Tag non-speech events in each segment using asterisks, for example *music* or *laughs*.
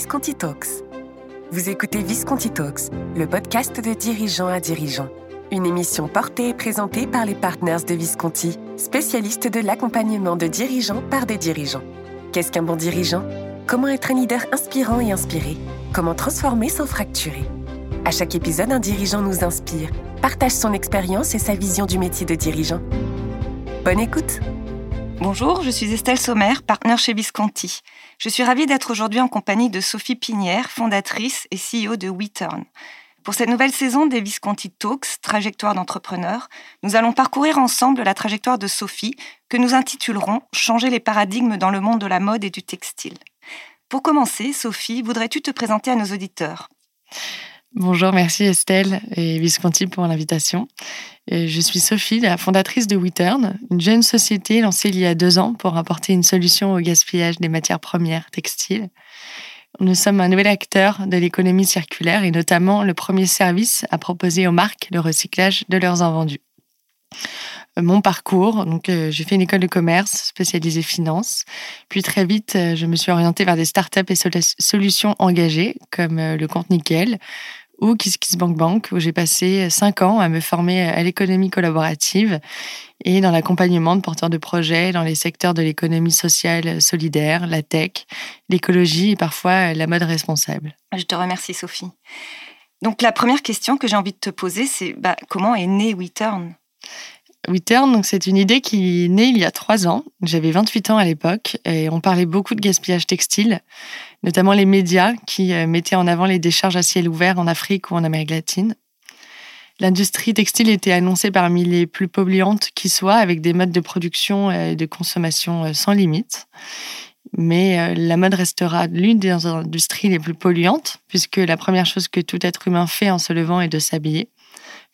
Visconti Talks. Vous écoutez Visconti Talks, le podcast de dirigeants à dirigeants. Une émission portée et présentée par les partners de Visconti, spécialistes de l'accompagnement de dirigeants par des dirigeants. Qu'est-ce qu'un bon dirigeant? Comment être un leader inspirant et inspiré? Comment transformer sans fracturer? À chaque épisode, un dirigeant nous inspire, partage son expérience et sa vision du métier de dirigeant. Bonne écoute Bonjour, je suis Estelle Sommer, partenaire chez Visconti. Je suis ravie d'être aujourd'hui en compagnie de Sophie Pinière, fondatrice et CEO de WeTurn. Pour cette nouvelle saison des Visconti Talks, trajectoire d'entrepreneur, nous allons parcourir ensemble la trajectoire de Sophie que nous intitulerons Changer les paradigmes dans le monde de la mode et du textile. Pour commencer, Sophie, voudrais-tu te présenter à nos auditeurs? Bonjour, merci Estelle et Visconti pour l'invitation. Je suis Sophie, la fondatrice de WeTurn, une jeune société lancée il y a deux ans pour apporter une solution au gaspillage des matières premières textiles. Nous sommes un nouvel acteur de l'économie circulaire et notamment le premier service à proposer aux marques le recyclage de leurs invendus. Euh, mon parcours. Donc, euh, j'ai fait une école de commerce spécialisée finance. Puis très vite, euh, je me suis orientée vers des startups et solutions engagées comme le compte Nickel ou KissKissBankBank où j'ai passé cinq ans à me former à l'économie collaborative et dans l'accompagnement de porteurs de projets dans les secteurs de l'économie sociale solidaire, la tech, l'écologie et parfois la mode responsable. Je te remercie Sophie. Donc la première question que j'ai envie de te poser, c'est bah, comment est né WeTurn? C'est une idée qui est née il y a trois ans. J'avais 28 ans à l'époque et on parlait beaucoup de gaspillage textile, notamment les médias qui euh, mettaient en avant les décharges à ciel ouvert en Afrique ou en Amérique latine. L'industrie textile était annoncée parmi les plus polluantes qui soient, avec des modes de production et de consommation euh, sans limite. Mais euh, la mode restera l'une des industries les plus polluantes, puisque la première chose que tout être humain fait en se levant est de s'habiller.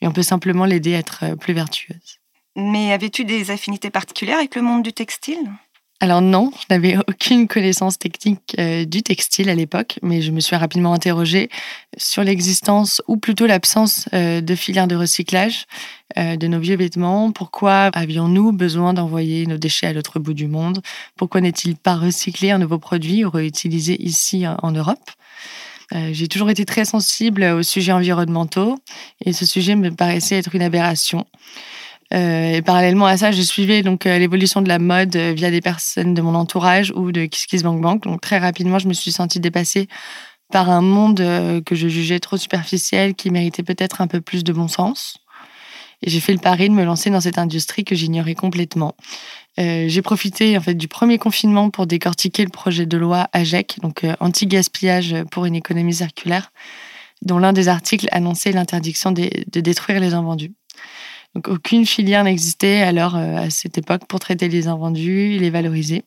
Et on peut simplement l'aider à être plus vertueuse. Mais avais-tu des affinités particulières avec le monde du textile? Alors non, je n'avais *laughs* aucune connaissance technique euh, du textile à l'époque, mais je me suis rapidement interrogée sur l'existence ou plutôt l'absence euh, de filières de recyclage euh, de nos vieux vêtements. Pourquoi avions-nous besoin d'envoyer nos déchets à l'autre bout du monde? Pourquoi n'est-il pas recyclé un nouveau produit ou réutilisé ici en Europe? J'ai toujours été très sensible aux sujets environnementaux et ce sujet me paraissait être une aberration. Euh, et parallèlement à ça, je suivais donc euh, l'évolution de la mode euh, via des personnes de mon entourage ou de KissKissBankBank. Donc très rapidement, je me suis sentie dépassée par un monde que je jugeais trop superficiel, qui méritait peut-être un peu plus de bon sens. Et j'ai fait le pari de me lancer dans cette industrie que j'ignorais complètement. j'ai profité en fait du premier confinement pour décortiquer le projet de loi AGEC, donc anti-gaspillage pour une économie circulaire, dont l'un des articles annonçait l'interdiction de détruire les invendus. Donc aucune filière n'existait alors euh, à cette époque pour traiter les invendus et les valoriser,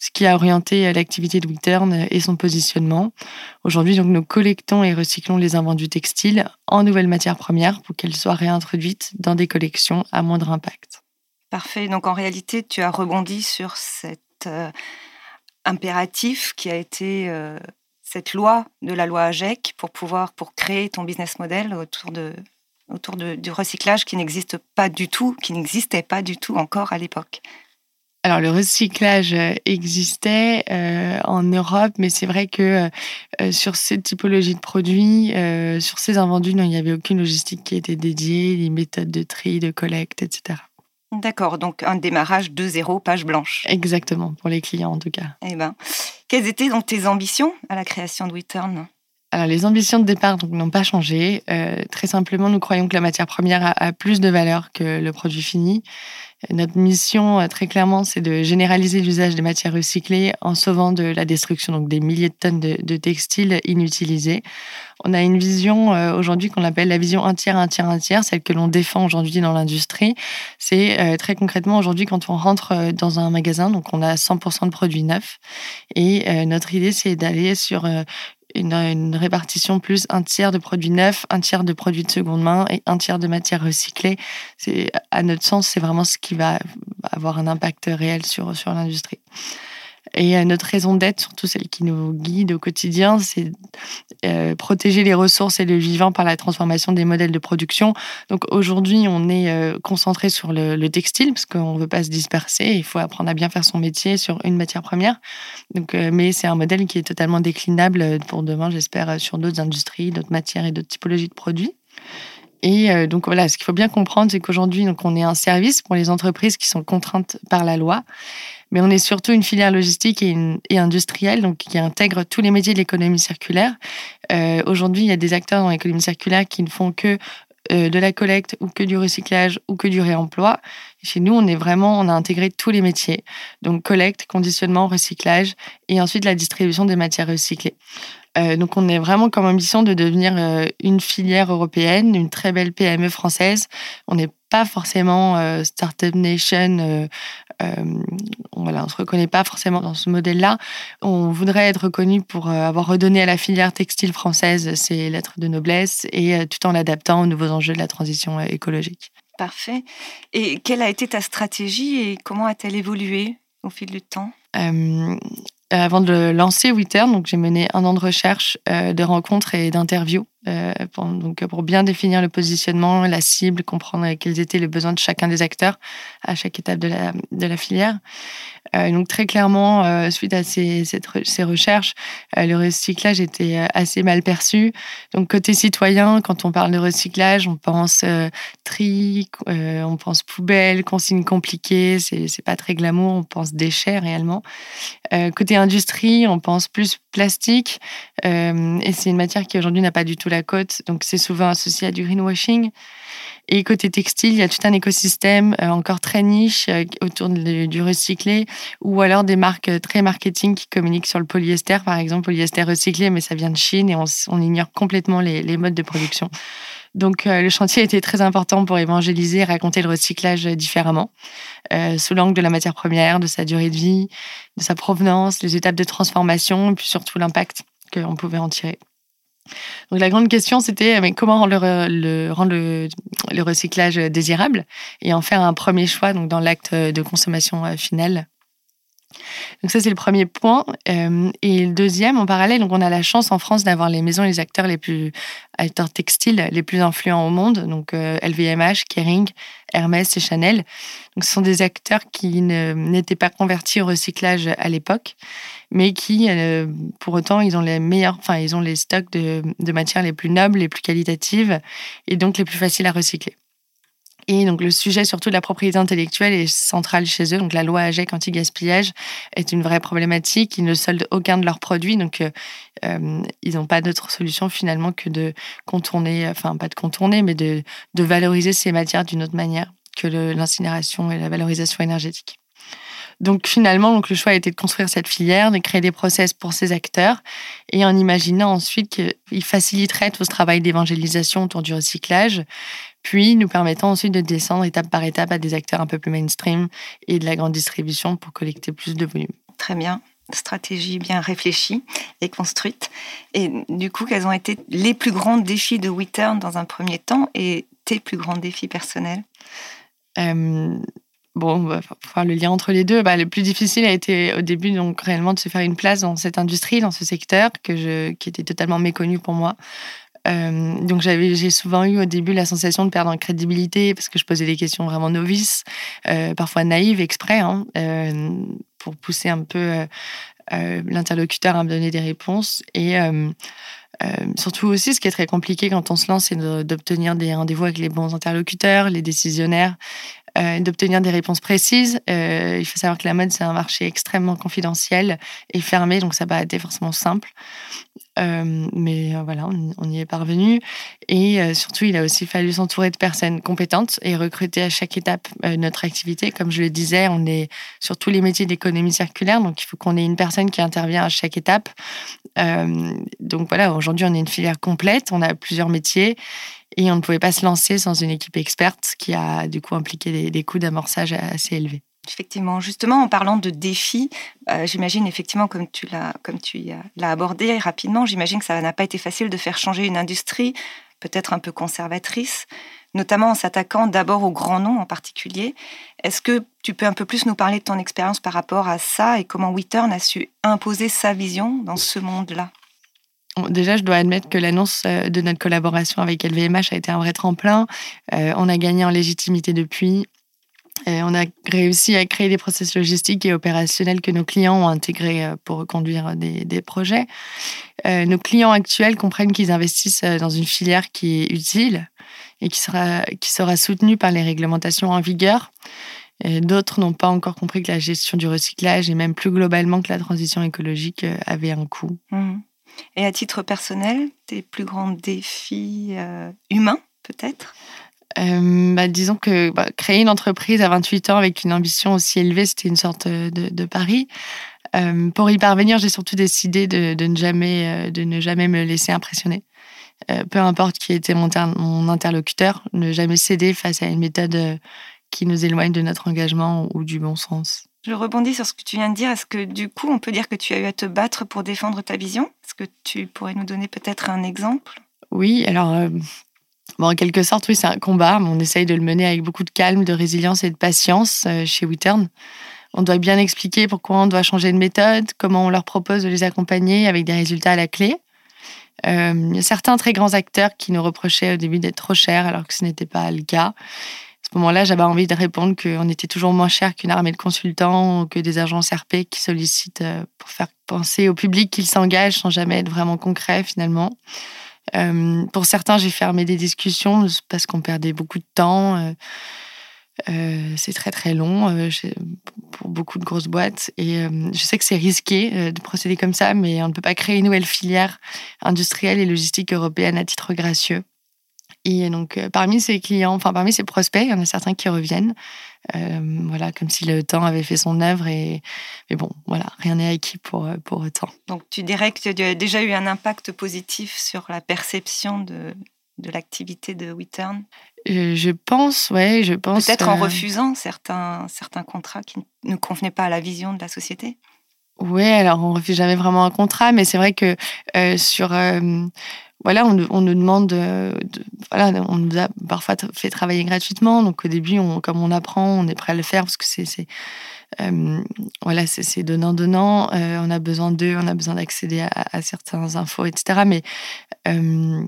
ce qui a orienté euh, l'activité de WeTurn et son positionnement. Aujourd'hui, donc nous collectons et recyclons les invendus textiles en nouvelles matières premières pour qu'elles soient réintroduites dans des collections à moindre impact. Parfait. Donc en réalité, tu as rebondi sur cet euh, impératif qui a été cette loi de la loi AGEC pour pouvoir pour créer ton business model autour de autour du recyclage qui n'existe pas du tout, qui n'existait pas du tout encore à l'époque. Alors le recyclage euh, existait euh, en Europe, mais c'est vrai que euh, sur cette typologie de produits, sur ces invendus, il n'y avait aucune logistique qui était dédiée, les méthodes de tri, de collecte, etc. D'accord, donc un démarrage de zéro, page blanche. Exactement, pour les clients en tout cas. Eh ben, quelles étaient donc tes ambitions à la création de WeTurn? Alors, les ambitions de départ n'ont pas changé. Euh, très simplement, nous croyons que la matière première a, plus de valeur que le produit fini. Notre mission, euh, très clairement, c'est de généraliser l'usage des matières recyclées en sauvant de la destruction, donc des milliers de tonnes de, textiles inutilisés. On a une vision euh, aujourd'hui qu'on appelle la vision un tiers, un tiers, un tiers, celle que l'on défend aujourd'hui dans l'industrie. C'est très concrètement aujourd'hui quand on rentre dans un magasin, donc on a 100% de produits neufs. Et notre idée, c'est d'aller sur une, répartition plus un tiers de produits neufs, un tiers de produits de seconde main et un tiers de matières recyclées. C'est, à notre sens, c'est vraiment ce qui va avoir un impact réel sur, sur l'industrie. Et notre raison d'être, surtout celle qui nous guide au quotidien, c'est protéger les ressources et le vivant par la transformation des modèles de production. Donc aujourd'hui, on est concentré sur le, textile parce qu'on ne veut pas se disperser. Il faut apprendre à bien faire son métier sur une matière première. Donc, mais c'est un modèle qui est totalement déclinable pour demain, j'espère, sur d'autres industries, d'autres matières et d'autres typologies de produits. Et euh, donc voilà, ce qu'il faut bien comprendre, c'est qu'aujourd'hui, donc on est un service pour les entreprises qui sont contraintes par la loi, mais on est surtout une filière logistique et, industrielle, donc qui intègre tous les métiers de l'économie circulaire. Euh, aujourd'hui, il y a des acteurs dans l'économie circulaire qui ne font que euh, de la collecte ou que du recyclage ou que du réemploi. chez nous, on est vraiment, on a intégré tous les métiers. Donc collecte, conditionnement, recyclage et ensuite la distribution des matières recyclées. Euh, donc, on est vraiment comme ambition de devenir euh, une filière européenne, une très belle PME française. On n'est pas forcément euh, Startup Nation. voilà, on ne se reconnaît pas forcément dans ce modèle-là. On voudrait être reconnu pour avoir redonné à la filière textile française ses lettres de noblesse et tout en l'adaptant aux nouveaux enjeux de la transition écologique. Parfait. Et quelle a été ta stratégie et comment a-t-elle évolué au fil du temps? Euh, avant de lancer Witter, donc j'ai mené un an de recherche, euh, de rencontres et d'interviews. euh, pour, donc pour bien définir le positionnement, la cible, comprendre quels étaient les besoins de chacun des acteurs à chaque étape de la, filière. Euh, donc très clairement, euh, suite à ces, recherches, le recyclage était assez mal perçu. Donc côté citoyen, quand on parle de recyclage, on pense tri, on pense poubelle, consigne compliquée, c'est pas très glamour, on pense déchets réellement. côté industrie, on pense plus plastique, et c'est une matière qui aujourd'hui n'a pas du tout la côte, donc c'est souvent associé à du greenwashing. Et côté textile, il y a tout un écosystème euh, encore très niche euh, autour du recyclé, ou alors des marques euh, très marketing qui communiquent sur le polyester, par exemple, polyester recyclé, mais ça vient de Chine et on, ignore complètement les, modes de production. Donc le chantier été très important pour évangéliser et raconter le recyclage différemment, sous l'angle de la matière première, de sa durée de vie, de sa provenance, les étapes de transformation, et puis surtout l'impact qu'on pouvait en tirer. Donc la grande question, c'était mais comment rendre, le, rendre le, recyclage désirable et en faire un premier choix donc dans l'acte de consommation euh, final. Donc ça, c'est le premier point. Euh, et le deuxième, en parallèle, donc on a la chance en France d'avoir les maisons les acteurs les plus acteurs textiles les plus influents au monde, donc LVMH, euh, Kering, Hermès et Chanel. Donc ce sont des acteurs qui n'étaient pas convertis au recyclage à l'époque, mais qui, euh, pour autant, ils ont les meilleurs, enfin ils ont les stocks de matières les plus nobles, les plus qualitatives et donc les plus faciles à recycler. Et donc le sujet surtout de la propriété intellectuelle est central chez eux. Donc la loi AGEC anti-gaspillage est une vraie problématique. Ils ne soldent aucun de leurs produits, donc euh, euh, ils n'ont pas d'autre solution finalement que de contourner, enfin pas de contourner, mais de, de valoriser ces matières d'une autre manière que l'incinération et la valorisation énergétique. Donc finalement, donc, le choix a été de construire cette filière, de créer des process pour ces acteurs, et en imaginant ensuite qu'ils faciliteraient tout ce travail d'évangélisation autour du recyclage, puis nous permettant ensuite de descendre étape par étape à des acteurs un peu plus mainstream et de la grande distribution pour collecter plus de volume. Très bien stratégie bien réfléchie et construite. Et du coup, quels ont été les plus grands défis de WeTurn dans un premier temps et tes plus grands défis personnels? Euh, Bon, on va faire le lien entre les deux. Bah, le plus difficile a été au début, donc réellement, de se faire une place dans cette industrie, dans ce secteur que je, qui était totalement méconnu pour moi. Euh, donc j'ai souvent eu au début la sensation de perdre en crédibilité parce que je posais des questions vraiment novices, euh, parfois naïves exprès, hein, euh, pour pousser un peu l'interlocuteur à me donner des réponses. Et surtout aussi, ce qui est très compliqué quand on se lance, c'est d'obtenir des rendez-vous avec les bons interlocuteurs, les décisionnaires, d'obtenir des réponses précises. il faut savoir que la mode, c'est un marché extrêmement confidentiel et fermé, donc ça n'a pas été forcément simple. Euh, mais euh, voilà, on, y est parvenu. Et euh, surtout, il a aussi fallu s'entourer de personnes compétentes et recruter à chaque étape notre activité. Comme je le disais, on est sur tous les métiers d'économie circulaire, donc il faut qu'on ait une personne qui intervient à chaque étape. donc voilà, aujourd'hui, on est une filière complète, on a plusieurs métiers et on ne pouvait pas se lancer sans une équipe experte qui a du coup impliqué des, des coûts d'amorçage assez élevés. Effectivement, justement, en parlant de défis, euh, j'imagine effectivement, comme tu l'as, comme tu l'as abordé rapidement, j'imagine que ça n'a pas été facile de faire changer une industrie, peut-être un peu conservatrice. notamment en s'attaquant d'abord aux grands noms en particulier. Est-ce que tu peux un peu plus nous parler de ton expérience par rapport à ça et comment Wittern a su imposer sa vision dans ce monde-là? Déjà, je dois admettre que l'annonce euh, de notre collaboration avec LVMH a été un vrai tremplin. Euh, on a gagné en légitimité depuis. Euh, on a réussi à créer des process logistiques et opérationnels que nos clients ont intégrés pour conduire des, projets. nos clients actuels comprennent qu'ils investissent dans une filière qui est utile et qui sera, qui sera soutenue par les réglementations en vigueur. D'autres n'ont pas encore compris que la gestion du recyclage et même plus globalement que la transition écologique avait un coût. Mmh. Et à titre personnel, tes plus grands défis euh, humains, peut-être? Euh, bah, disons que bah, créer une entreprise à 28 ans avec une ambition aussi élevée, c'était une sorte de, de pari. Euh, pour y parvenir, j'ai surtout décidé de, de, ne jamais, de ne jamais me laisser impressionner. peu importe qui était mon, mon, interlocuteur, ne jamais céder face à une méthode qui nous éloigne de notre engagement ou du bon sens. Je rebondis sur ce que tu viens de dire. Est-ce que du coup, on peut dire que tu as eu à te battre pour défendre ta vision? Est-ce que tu pourrais nous donner peut-être un exemple? Oui, alors, euh, bon, en quelque sorte, oui, c'est un combat, mais on essaye de le mener avec beaucoup de calme, de résilience et de patience euh, chez WeTurn. On doit bien expliquer pourquoi on doit changer de méthode, comment on leur propose de les accompagner avec des résultats à la clé. Euh, certains très grands acteurs qui nous reprochaient au début d'être trop chers alors que ce n'était pas le cas ce moment-là, j'avais envie de répondre qu'on était toujours moins cher qu'une armée de consultants ou que des agences RP qui sollicitent euh, pour faire penser au public qu'ils s'engagent sans jamais être vraiment concret finalement. Euh, pour certains, j'ai fermé des discussions parce qu'on perdait beaucoup de temps. Euh, c'est très très long pour beaucoup de grosses boîtes et je sais que c'est risqué de procéder comme ça, mais on ne peut pas créer une nouvelle filière industrielle et logistique européenne à titre gracieux. Et donc, euh, parmi ces clients, enfin, parmi ces prospects, il y en a certains qui reviennent. Euh, voilà, comme si le temps avait fait son œuvre. Et, mais bon, voilà, rien n'est acquis pour, euh, pour autant. Donc, tu dirais que tu as déjà eu un impact positif sur la perception de, de l'activité de WeTurn Je pense, ouais, je pense. Peut-être en refusant certains, certains contrats qui ne convenaient pas à la vision de la société? Oui, alors on refuse jamais vraiment un contrat, mais c'est vrai que sur voilà, on, nous demande, de, voilà, on nous a parfois fait travailler gratuitement. Donc au début, comme on apprend, on est prêt à le faire parce que c'est, euh, voilà, c'est donnant donnant. Euh, on a besoin d'eux, on a besoin d'accéder à, à certaines infos, etc. Mais euh,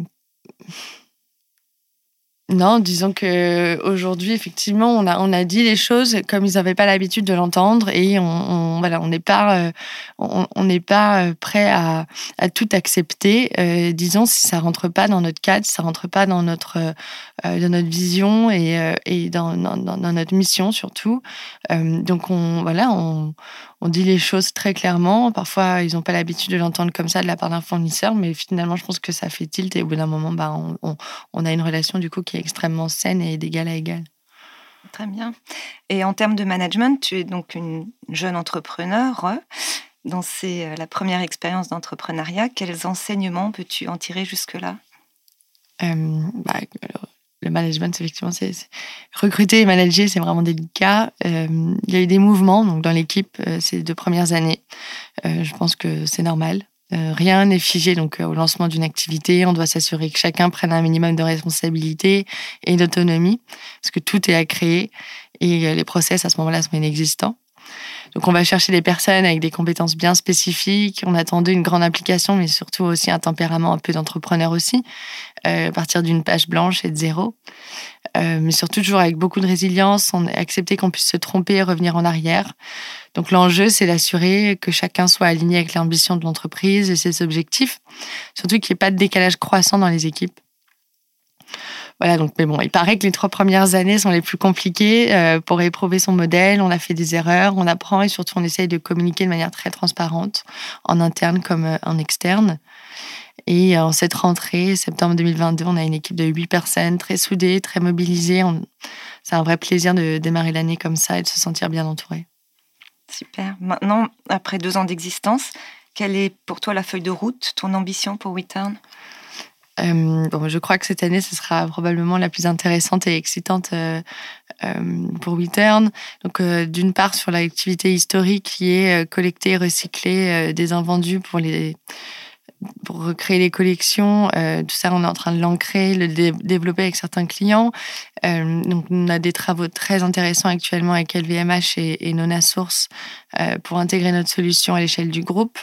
non, disons que aujourd'hui, effectivement, on a on a dit les choses comme ils n'avaient pas l'habitude de l'entendre et on, voilà, on n'est pas euh, on n'est pas euh, prêt à, à tout accepter. Euh, disons si ça rentre pas dans notre cadre, si ça rentre pas dans notre dans notre vision et, et dans, dans, dans, notre mission surtout. donc on voilà, on, on dit les choses très clairement. Parfois, ils n'ont pas l'habitude de l'entendre comme ça de la part d'un fournisseur, mais finalement, je pense que ça fait tilt et au bout d'un moment, bah, on, a une relation du coup qui est extrêmement saine et d'égal à égal. Très bien. Et en termes de management, tu es donc une jeune entrepreneur. Dans c'est la première expérience d'entrepreneuriat, quels enseignements peux-tu en tirer jusque-là? Euh, bah, le management, effectivement, c'est recruter et manager, c'est vraiment délicat. Euh, il y a eu des mouvements donc dans l'équipe euh, ces deux premières années. Euh, je pense que c'est normal. rien n'est figé donc au lancement d'une activité. On doit s'assurer que chacun prenne un minimum de responsabilité et d'autonomie, parce que tout est à créer et les process à ce moment-là sont inexistants. Donc on va chercher des personnes avec des compétences bien spécifiques. On attendait une grande application, mais surtout aussi un tempérament un peu d'entrepreneur aussi, euh, à partir d'une page blanche et de zéro. Euh, mais surtout toujours avec beaucoup de résilience, on accepter qu'on puisse se tromper et revenir en arrière. Donc l'enjeu, c'est d'assurer que chacun soit aligné avec l'ambition de l'entreprise et ses objectifs, surtout qu'il n'y ait pas de décalage croissant dans les équipes. Voilà, donc, mais bon, il paraît que les trois premières années sont les plus compliquées euh, pour éprouver son modèle. On a fait des erreurs, on apprend et surtout on essaye de communiquer de manière très transparente, en interne comme euh, en externe. Et euh, en cette rentrée, septembre 2022, on a une équipe de huit personnes très soudées, très mobilisées. C'est un vrai plaisir de démarrer l'année comme ça et de se sentir bien entouré. Super. Maintenant, après deux ans d'existence, quelle est pour toi la feuille de route, ton ambition pour WeTurn euh, bon, je crois que cette année, ce sera probablement la plus intéressante et excitante euh, euh, pour WeTurn. Donc, d'une part, sur l'activité historique qui est collecter et recycler des invendus pour les pour recréer les collections. tout ça, on est en train de l'ancrer, le développer avec certains clients. donc, on a des travaux très intéressants actuellement avec LVMH et, et Nona Source pour intégrer notre solution à l'échelle du groupe.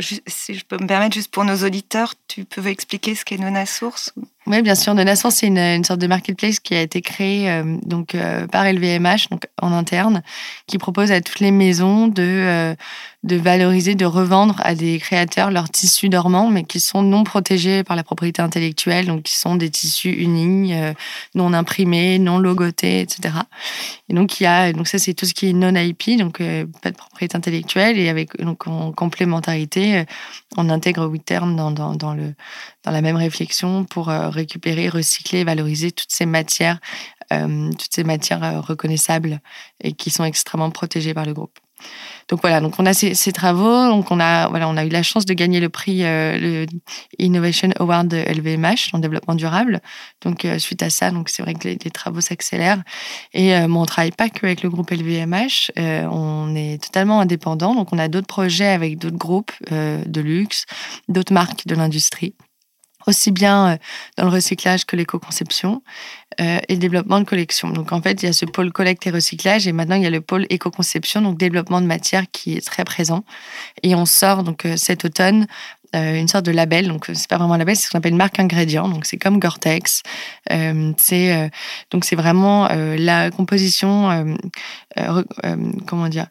Si je peux me permettre, juste pour nos auditeurs, tu peux expliquer ce qu'est Nona Source? Oui, bien sûr. Source, c'est une, sorte de marketplace qui a été créée donc, par LVMH donc, en interne, qui propose à toutes les maisons de de valoriser, de revendre à des créateurs leurs tissus dormants, mais qui sont non protégés par la propriété intellectuelle, donc qui sont des tissus unis, euh, non imprimés, non logotés, etc. Et donc il y a, donc ça c'est tout ce qui est non IP, donc euh, pas de propriété intellectuelle, et avec donc en complémentarité, euh, on intègre dans, dans, le dans la même réflexion pour récupérer, recycler, valoriser toutes ces matières, toutes ces matières reconnaissables et qui sont extrêmement protégées par le groupe. Donc voilà, donc on a ces, travaux, donc on a voilà, on a eu la chance de gagner le prix euh, le Innovation Award LVMH en développement durable. Donc euh, suite à ça, donc c'est vrai que les, travaux s'accélèrent et euh, on travaille pas que avec le groupe LVMH, on est totalement indépendant. Donc on a d'autres projets avec d'autres groupes de luxe, d'autres marques de l'industrie aussi bien euh, dans le recyclage que l'éco-conception euh, et le développement de collections. Donc en fait, il y a ce pôle collecte et recyclage et maintenant il y a le pôle éco-conception, donc développement de matière qui est très présent. Et on sort donc euh, cet automne une sorte de label. Donc, c'est pas vraiment un label, c'est ce qu'on appelle une marque ingrédient. Donc, c'est comme Gore-Tex. donc c'est vraiment la composition, comment dire,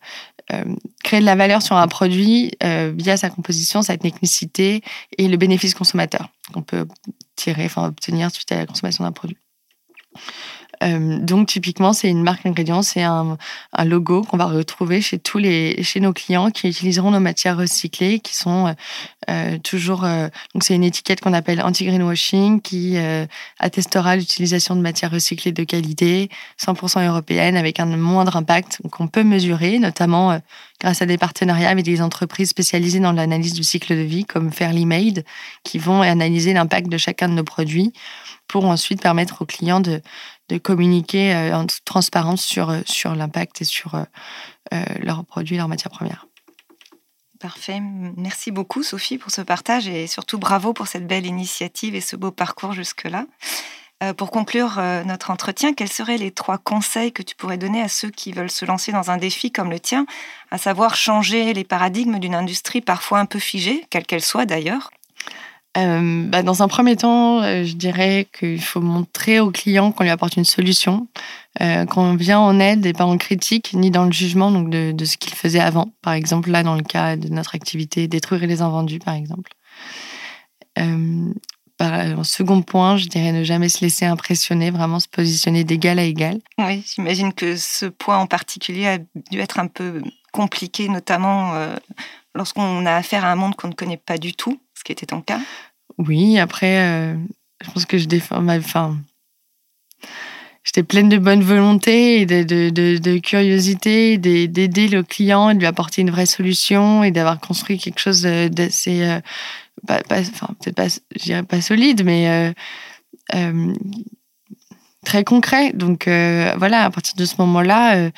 créer de la valeur sur un produit euh, via sa composition, sa technicité et le bénéfice consommateur qu'on peut tirer, enfin obtenir suite à la consommation d'un produit. Euh, donc typiquement, c'est une marque ingrédient, c'est un, logo qu'on va retrouver chez tous les chez nos clients qui utiliseront nos matières recyclées, qui sont euh, toujours euh, donc c'est une étiquette qu'on appelle anti greenwashing qui attestera l'utilisation de matières recyclées de qualité, 100% européenne, avec un moindre impact. Qu'on peut mesurer, notamment grâce à des partenariats avec des entreprises spécialisées dans l'analyse du cycle de vie, comme Fairly Made, qui vont analyser l'impact de chacun de nos produits pour ensuite permettre aux clients de, de communiquer euh, en transparence sur, euh, sur l'impact et sur euh, leurs produits, leurs matières premières. Parfait. Merci beaucoup, Sophie, pour ce partage et surtout bravo pour cette belle initiative et ce beau parcours jusque-là. pour conclure notre entretien, quels seraient les trois conseils que tu pourrais donner à ceux qui veulent se lancer dans un défi comme le tien, à savoir changer les paradigmes d'une industrie parfois un peu figée, quelle qu'elle soit d'ailleurs euh, bah, dans un premier temps, euh, je dirais qu'il faut montrer au client qu'on lui apporte une solution, euh, qu'on vient en aide et pas en critique, ni dans le jugement de, ce qu'il faisait avant. Par exemple, là, dans le cas de notre activité, détruire les invendus, par exemple. en second point, je dirais ne jamais se laisser impressionner, vraiment se positionner d'égal à égal. Oui, j'imagine que ce point en particulier a dû être un peu compliqué, notamment lorsqu'on a affaire à un monde qu'on ne connaît pas du tout, ce qui était ton cas. Oui, après, euh, je pense que je défends ma. Enfin, j'étais pleine de bonne volonté et de, curiosité, d'aider le client, de lui apporter une vraie solution et d'avoir construit quelque chose d'assez. Euh, enfin, peut-être pas, solide, mais. Euh, très concret. Donc voilà, à partir de ce moment-là,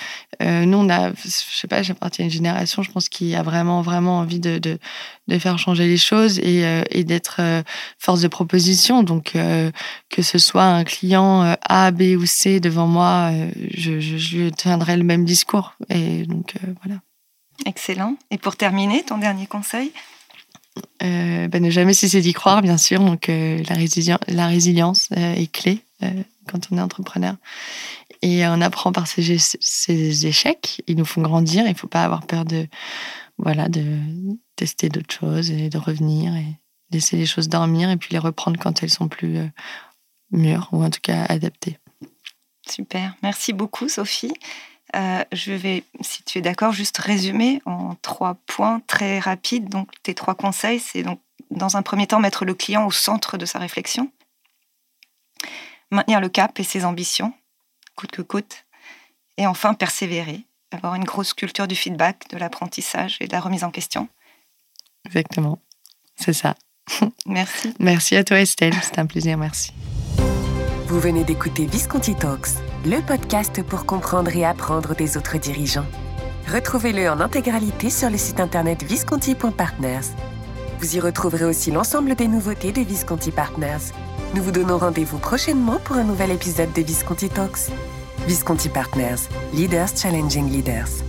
nous on a, je sais pas, j'appartiens à une génération, je pense, qui a vraiment vraiment envie de, de, de faire changer les choses et, euh, et d'être euh, force de proposition. Donc, euh, que ce soit un client A, B ou C devant moi, je, je, lui tiendrai le même discours. Et donc, voilà. Excellent. Et pour terminer, ton dernier conseil? Ben, Ne jamais cesser d'y croire, bien sûr. Donc, la, la résilience est clé quand on est entrepreneur. Et on apprend par ces, échecs. Ils nous font grandir. Il ne faut pas avoir peur de, voilà, de tester d'autres choses et de revenir et laisser les choses dormir et puis les reprendre quand elles sont plus euh, mûres ou en tout cas adaptées. Super, merci beaucoup Sophie. Euh, je vais, si tu es d'accord, juste résumer en trois points très rapides. Donc, tes trois conseils, c'est donc dans un premier temps mettre le client au centre de sa réflexion, maintenir le cap et ses ambitions, coûte que coûte, et enfin persévérer avoir une grosse culture du feedback, de l'apprentissage et de la remise en question. Exactement, c'est ça. *laughs* Merci. merci à toi Estelle, c'est un plaisir, merci. Vous venez d'écouter Visconti Talks, le podcast pour comprendre et apprendre des autres dirigeants. Retrouvez-le en intégralité sur le site internet visconti.partners. Vous y retrouverez aussi l'ensemble des nouveautés de Visconti Partners. Nous vous donnons rendez-vous prochainement pour un nouvel épisode de Visconti Talks. Visconti Partners, Leaders Challenging Leaders.